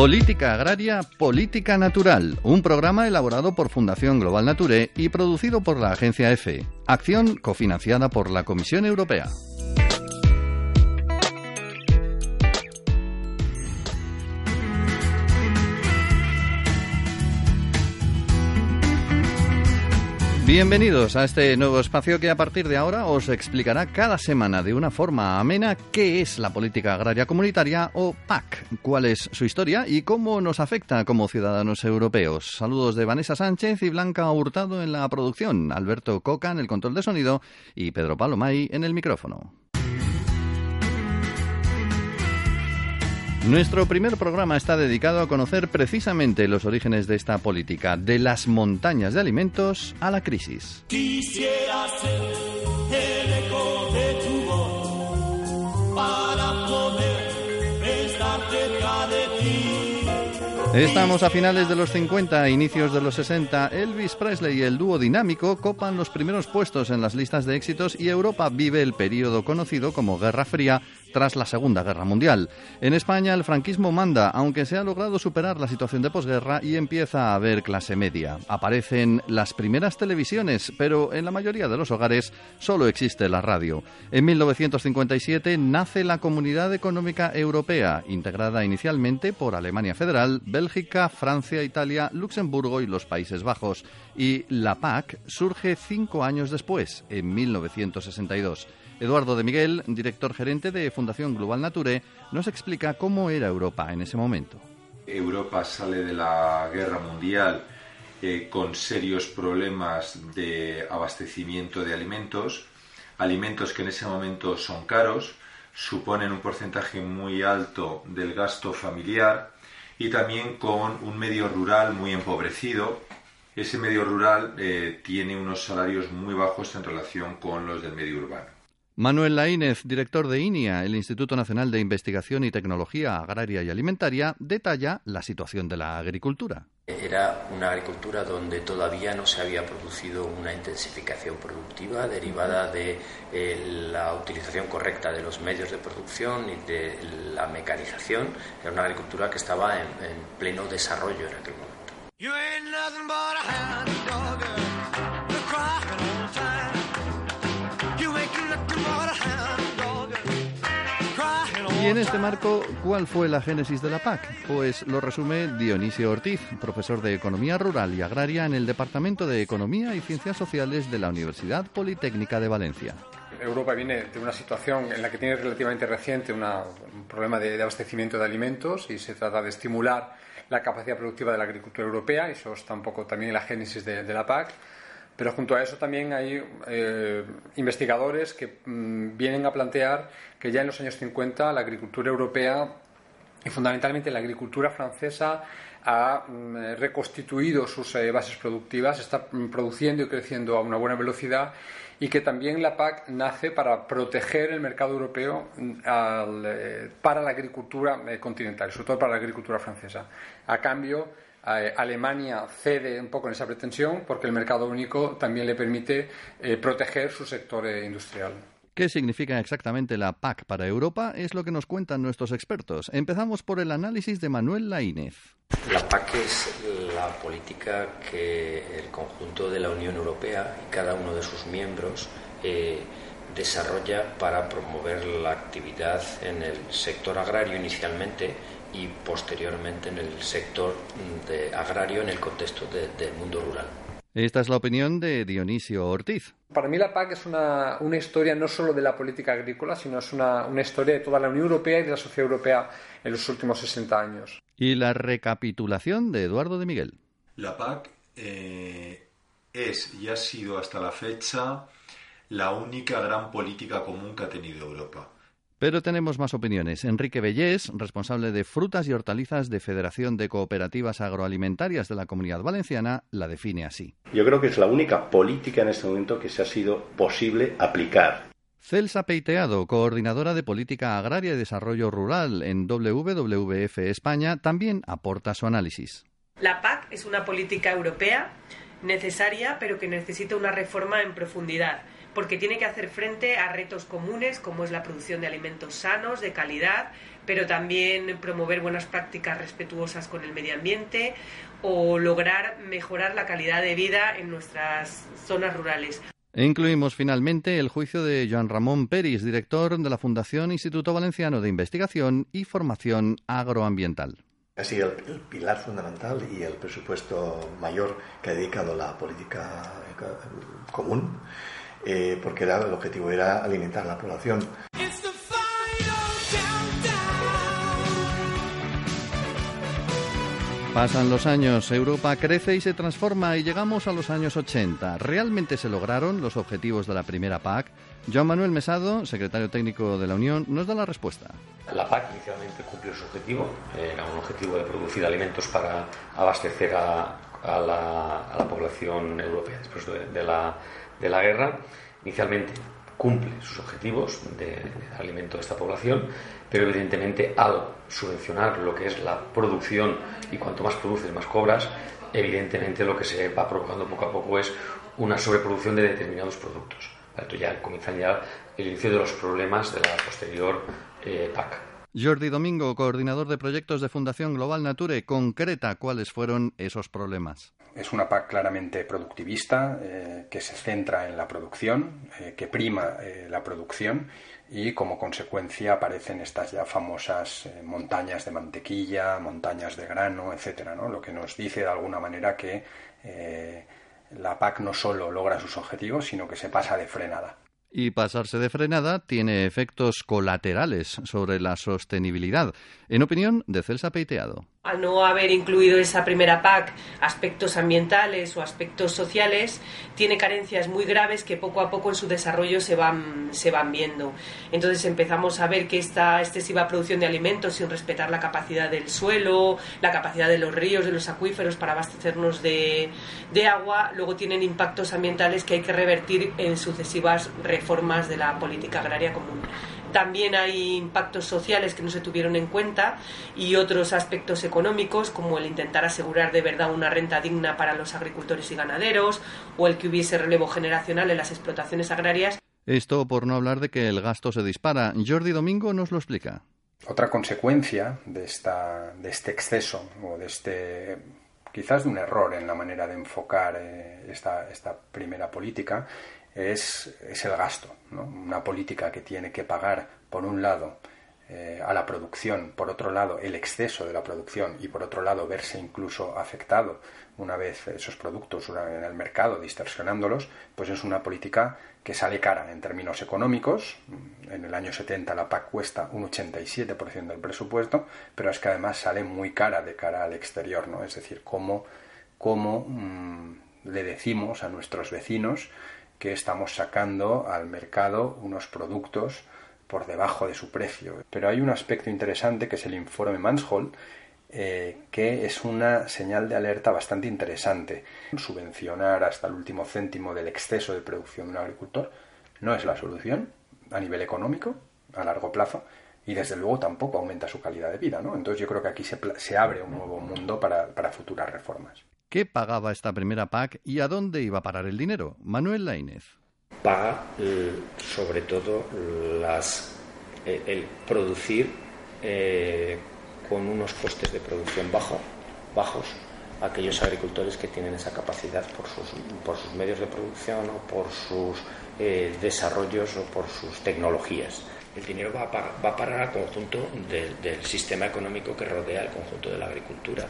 Política Agraria, Política Natural, un programa elaborado por Fundación Global Nature y producido por la agencia EFE, acción cofinanciada por la Comisión Europea. Bienvenidos a este nuevo espacio que a partir de ahora os explicará cada semana de una forma amena qué es la política agraria comunitaria o PAC, cuál es su historia y cómo nos afecta como ciudadanos europeos. Saludos de Vanessa Sánchez y Blanca Hurtado en la producción, Alberto Coca en el control de sonido y Pedro Palomay en el micrófono. Nuestro primer programa está dedicado a conocer precisamente los orígenes de esta política, de las montañas de alimentos a la crisis. Estamos a finales de los 50, inicios de los 60. Elvis Presley y el dúo dinámico copan los primeros puestos en las listas de éxitos y Europa vive el periodo conocido como Guerra Fría tras la Segunda Guerra Mundial. En España el franquismo manda, aunque se ha logrado superar la situación de posguerra y empieza a haber clase media. Aparecen las primeras televisiones, pero en la mayoría de los hogares solo existe la radio. En 1957 nace la Comunidad Económica Europea, integrada inicialmente por Alemania Federal, Bélgica, Francia, Italia, Luxemburgo y los Países Bajos. Y la PAC surge cinco años después, en 1962. Eduardo de Miguel, director gerente de Fundación Global Nature, nos explica cómo era Europa en ese momento. Europa sale de la guerra mundial eh, con serios problemas de abastecimiento de alimentos, alimentos que en ese momento son caros, suponen un porcentaje muy alto del gasto familiar y también con un medio rural muy empobrecido. Ese medio rural eh, tiene unos salarios muy bajos en relación con los del medio urbano. Manuel Laínez, director de INIA, el Instituto Nacional de Investigación y Tecnología Agraria y Alimentaria, detalla la situación de la agricultura. Era una agricultura donde todavía no se había producido una intensificación productiva derivada de eh, la utilización correcta de los medios de producción y de la mecanización. Era una agricultura que estaba en, pleno desarrollo en aquel momento. Y en este marco, ¿cuál fue la génesis de la PAC? Pues lo resume Dionisio Ortiz, profesor de Economía Rural y Agraria en el Departamento de Economía y Ciencias Sociales de la Universidad Politécnica de Valencia. Europa viene de una situación en la que tiene relativamente reciente un problema de, abastecimiento de alimentos y se trata de estimular la capacidad productiva de la agricultura europea, eso está un también en la génesis de la PAC. Pero junto a eso también hay eh, investigadores que mm, vienen a plantear que ya en los años 50 la agricultura europea y fundamentalmente la agricultura francesa ha mm, reconstituido sus eh, bases productivas, está mm, produciendo y creciendo a una buena velocidad y que también la PAC nace para proteger el mercado europeo eh, para la agricultura continental, sobre todo para la agricultura francesa. A cambio, eh, Alemania cede un poco en esa pretensión porque el mercado único también le permite eh, proteger su sector eh, industrial. ¿Qué significa exactamente la PAC para Europa? Es lo que nos cuentan nuestros expertos. Empezamos por el análisis de Manuel Laínez. La PAC es la política que el conjunto de la Unión Europea y cada uno de sus miembros desarrolla para promover la actividad en el sector agrario inicialmente y posteriormente en el sector de agrario en el contexto del mundo rural. Esta es la opinión de Dionisio Ortiz. Para mí la PAC es una, una historia no solo de la política agrícola, sino es una, una, historia de toda la Unión Europea y de la sociedad europea en los últimos 60 años. Y la recapitulación de Eduardo de Miguel. La PAC eh, es y ha sido hasta la fecha la única gran política común que ha tenido Europa. Pero tenemos más opiniones. Enrique Bellés, responsable de frutas y hortalizas de Federación de Cooperativas Agroalimentarias de la Comunidad Valenciana, la define así. Yo creo que es la única política en este momento que se ha sido posible aplicar. Celsa Peiteado, coordinadora de Política Agraria y Desarrollo Rural en WWF España, también aporta su análisis. La PAC es una política europea necesaria, pero que necesita una reforma en profundidad porque tiene que hacer frente a retos comunes como es la producción de alimentos sanos, de calidad, pero también promover buenas prácticas respetuosas con el medio ambiente o lograr mejorar la calidad de vida en nuestras zonas rurales. E incluimos finalmente el juicio de Joan Ramón Peris, director de la Fundación Instituto Valenciano de Investigación y Formación Agroambiental. Ha sido el, pilar fundamental y el presupuesto mayor que ha dedicado la política común, eh, porque el objetivo era alimentar a la población. Pasan los años, Europa crece y se transforma y llegamos a los años 80. ¿Realmente se lograron los objetivos de la primera PAC? Joan Manuel Mesado, secretario técnico de la Unión, nos da la respuesta. La PAC inicialmente cumplió su objetivo, era un objetivo de producir alimentos para abastecer a, la, población europea después de, la, de la guerra. Inicialmente cumple sus objetivos de, alimento de esta población, pero evidentemente al subvencionar lo que es la producción y cuanto más produces más cobras, evidentemente lo que se va provocando poco a poco es una sobreproducción de determinados productos. Ya comienzan ya el inicio de los problemas de la posterior eh, PAC. Jordi Domingo, coordinador de proyectos de Fundación Global Nature, concreta cuáles fueron esos problemas es una PAC claramente productivista, eh, que se centra en la producción, eh, que prima eh, la producción y como consecuencia aparecen estas ya famosas montañas de mantequilla, montañas de grano, etcétera, ¿no? Lo que nos dice de alguna manera que la PAC no solo logra sus objetivos, sino que se pasa de frenada. Y pasarse de frenada tiene efectos colaterales sobre la sostenibilidad, en opinión de Celsa Peiteado al no haber incluido esa primera PAC aspectos ambientales o aspectos sociales, tiene carencias muy graves que poco a poco en su desarrollo se van, se van viendo. Entonces empezamos a ver que esta excesiva producción de alimentos sin respetar la capacidad del suelo, la capacidad de los ríos, de los acuíferos para abastecernos de, de agua, luego tienen impactos ambientales que hay que revertir en sucesivas reformas de la política agraria común. También hay impactos sociales que no se tuvieron en cuenta y otros aspectos económicos como el intentar asegurar de verdad una renta digna para los agricultores y ganaderos o el que hubiese relevo generacional en las explotaciones agrarias. Esto por no hablar de que el gasto se dispara. Jordi Domingo nos lo explica. Otra consecuencia de, esta, de este exceso o de este quizás de un error en la manera de enfocar eh, esta, esta primera política es, el gasto. Una política que tiene que pagar, por un lado, eh, a la producción, por otro lado, el exceso de la producción y, por otro lado, verse incluso afectado una vez esos productos en el mercado, distorsionándolos, pues es una política que sale cara en términos económicos. En el año 70 la PAC cuesta un 87% del presupuesto, pero es que además sale muy cara de cara al exterior, ¿no? Es decir, cómo, cómo mm, le decimos a nuestros vecinos que estamos sacando al mercado unos productos por debajo de su precio. Pero hay un aspecto interesante que es el informe Manshold, eh, que es una señal de alerta bastante interesante. Subvencionar hasta el último céntimo del exceso de producción de un agricultor no es la solución a nivel económico a largo plazo y desde luego tampoco aumenta su calidad de vida. Entonces yo creo que aquí se, abre un nuevo mundo para futuras reformas. ¿Qué pagaba esta primera PAC y a dónde iba a parar el dinero? Manuel Lainez. Paga eh, sobre todo las, eh, el producir eh, con unos costes de producción bajo, bajos aquellos agricultores que tienen esa capacidad por sus, por sus medios de producción o por sus desarrollos o por sus tecnologías el dinero va a, parar, va a parar al conjunto del sistema económico que rodea el conjunto de la agricultura.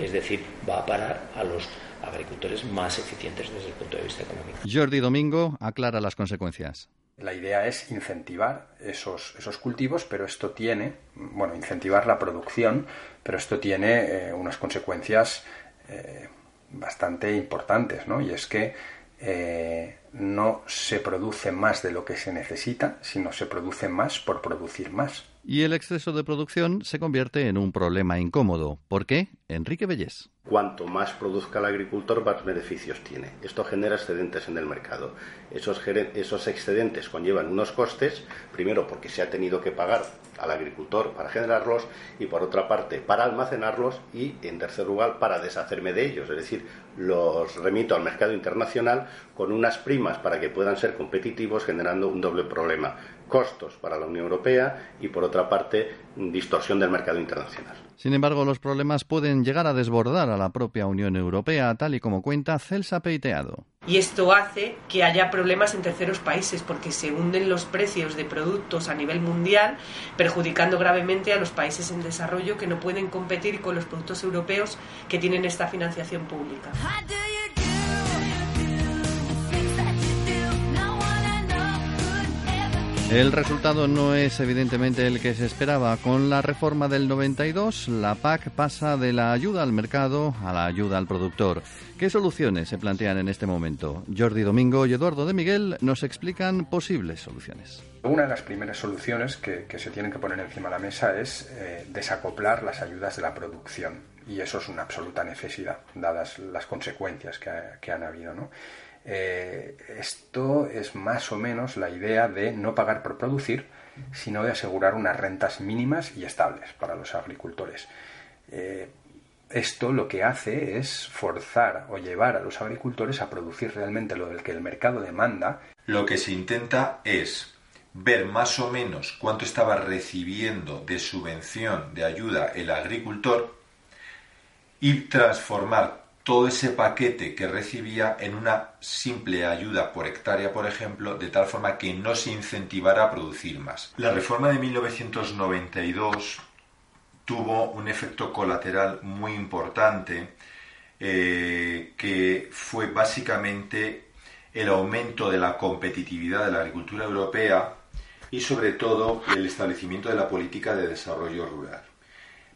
Es decir, va a parar a los agricultores más eficientes desde el punto de vista económico. Jordi Domingo aclara las consecuencias. La idea es incentivar esos, esos cultivos, pero esto tiene, bueno, incentivar la producción, pero esto tiene eh, unas consecuencias eh, bastante importantes, ¿no? Y es que eh, no se produce más de lo que se necesita, sino se produce más por producir más. Y el exceso de producción se convierte en un problema incómodo. ¿Por qué? Enrique Bellés. Cuanto más produzca el agricultor, más beneficios tiene. Esto genera excedentes en el mercado. Esos, esos excedentes conllevan unos costes, primero porque se ha tenido que pagar al agricultor para generarlos y por otra parte para almacenarlos y en tercer lugar para deshacerme de ellos, es decir, los remito al mercado internacional con unas primas para que puedan ser competitivos generando un doble problema costos para la Unión Europea y, por otra parte, distorsión del mercado internacional. Sin embargo, los problemas pueden llegar a desbordar a la propia Unión Europea, tal y como cuenta Celsa Peiteado. Y esto hace que haya problemas en terceros países porque se hunden los precios de productos a nivel mundial, perjudicando gravemente a los países en desarrollo que no pueden competir con los productos europeos que tienen esta financiación pública. El resultado no es evidentemente el que se esperaba. Con la reforma del 92, la PAC pasa de la ayuda al mercado a la ayuda al productor. ¿Qué soluciones se plantean en este momento? Jordi Domingo y Eduardo de Miguel nos explican posibles soluciones. Una de las primeras soluciones que, se tienen que poner encima de la mesa es eh, desacoplar las ayudas de la producción. Y eso es una absoluta necesidad, dadas las consecuencias que, que han habido. ¿no? Eh, esto es más o menos la idea de no pagar por producir, sino de asegurar unas rentas mínimas y estables para los agricultores. Eh, esto lo que hace es forzar o llevar a los agricultores a producir realmente lo del que el mercado demanda. Lo que se intenta es ver más o menos cuánto estaba recibiendo de subvención, de ayuda el agricultor y transformar todo ese paquete que recibía en una simple ayuda por hectárea, por ejemplo, de tal forma que no se incentivara a producir más. La reforma de 1992 tuvo un efecto colateral muy importante eh, que fue básicamente el aumento de la competitividad de la agricultura europea y sobre todo el establecimiento de la política de desarrollo rural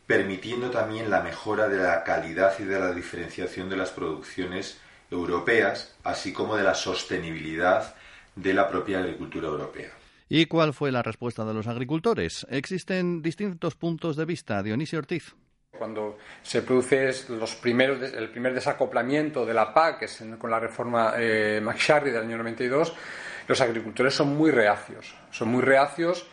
permitiendo también la mejora de la calidad y de la diferenciación de las producciones europeas, así como de la sostenibilidad de la propia agricultura europea. ¿Y cuál fue la respuesta de los agricultores? Existen distintos puntos de vista. Dionisio Ortiz. Cuando se produce los primeros, el primer desacoplamiento de la PAC, que es con la reforma eh, del año 92, los agricultores son muy reacios. Son muy reacios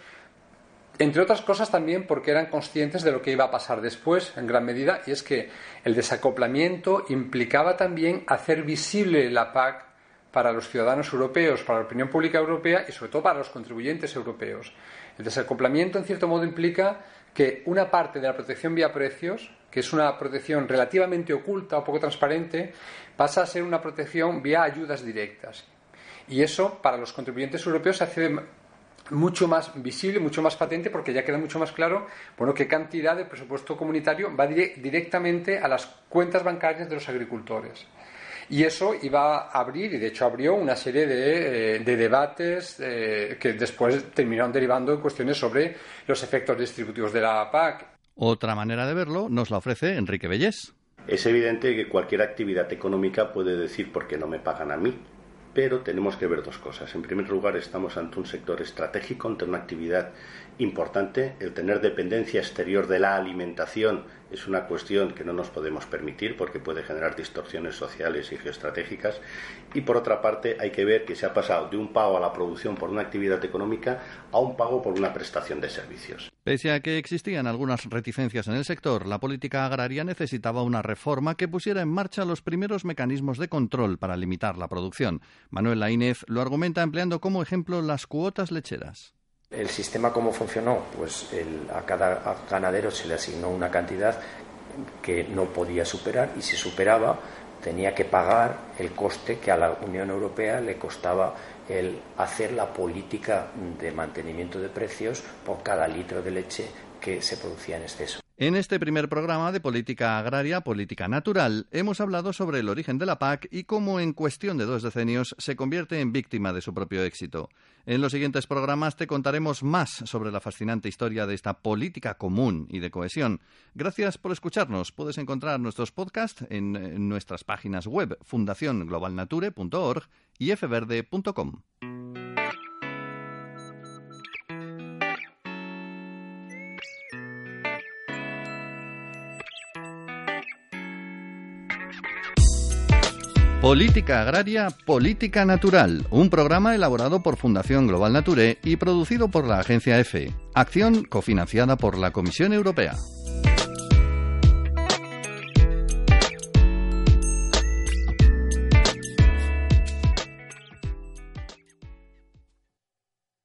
entre otras cosas también porque eran conscientes de lo que iba a pasar después, en gran medida, y es que el desacoplamiento implicaba también hacer visible la PAC para los ciudadanos europeos, para la opinión pública europea y sobre todo para los contribuyentes europeos. El desacoplamiento, en cierto modo, implica que una parte de la protección vía precios, que es una protección relativamente oculta o poco transparente, pasa a ser una protección vía ayudas directas. Y eso, para los contribuyentes europeos, se hace mucho más visible, mucho más patente, porque ya queda mucho más claro bueno, qué cantidad de presupuesto comunitario va directamente a las cuentas bancarias de los agricultores. Y eso iba a abrir, y de hecho abrió, una serie de, eh, debates eh, que después terminaron derivando en cuestiones sobre los efectos distributivos de la PAC. Otra manera de verlo nos la ofrece Enrique Bellés. Es evidente que cualquier actividad económica puede decir por qué no me pagan a mí pero tenemos que ver dos cosas. En primer lugar, estamos ante un sector estratégico, ante una actividad importante. El tener dependencia exterior de la alimentación es una cuestión que no nos podemos permitir porque puede generar distorsiones sociales y geoestratégicas. Y por otra parte, hay que ver que se ha pasado de un pago a la producción por una actividad económica a un pago por una prestación de servicios. Pese a que existían algunas reticencias en el sector, la política agraria necesitaba una reforma que pusiera en marcha los primeros mecanismos de control para limitar la producción. Manuel Laínez lo argumenta empleando como ejemplo las cuotas lecheras. El sistema cómo funcionó, pues a cada ganadero se le asignó una cantidad que no podía superar y si superaba tenía que pagar el coste que a la Unión Europea le costaba el hacer la política de mantenimiento de precios por cada litro de leche que se producía en exceso. En este primer programa de Política Agraria, Política Natural, hemos hablado sobre el origen de la PAC y cómo en cuestión de dos decenios se convierte en víctima de su propio éxito. En los siguientes programas te contaremos más sobre la fascinante historia de esta política común y de cohesión. Gracias por escucharnos. Puedes encontrar nuestros podcasts en, nuestras páginas web fundacionglobalnature.org y fverde.com. Política Agraria, Política Natural, un programa elaborado por Fundación Global Nature y producido por la agencia EFE. Acción cofinanciada por la Comisión Europea.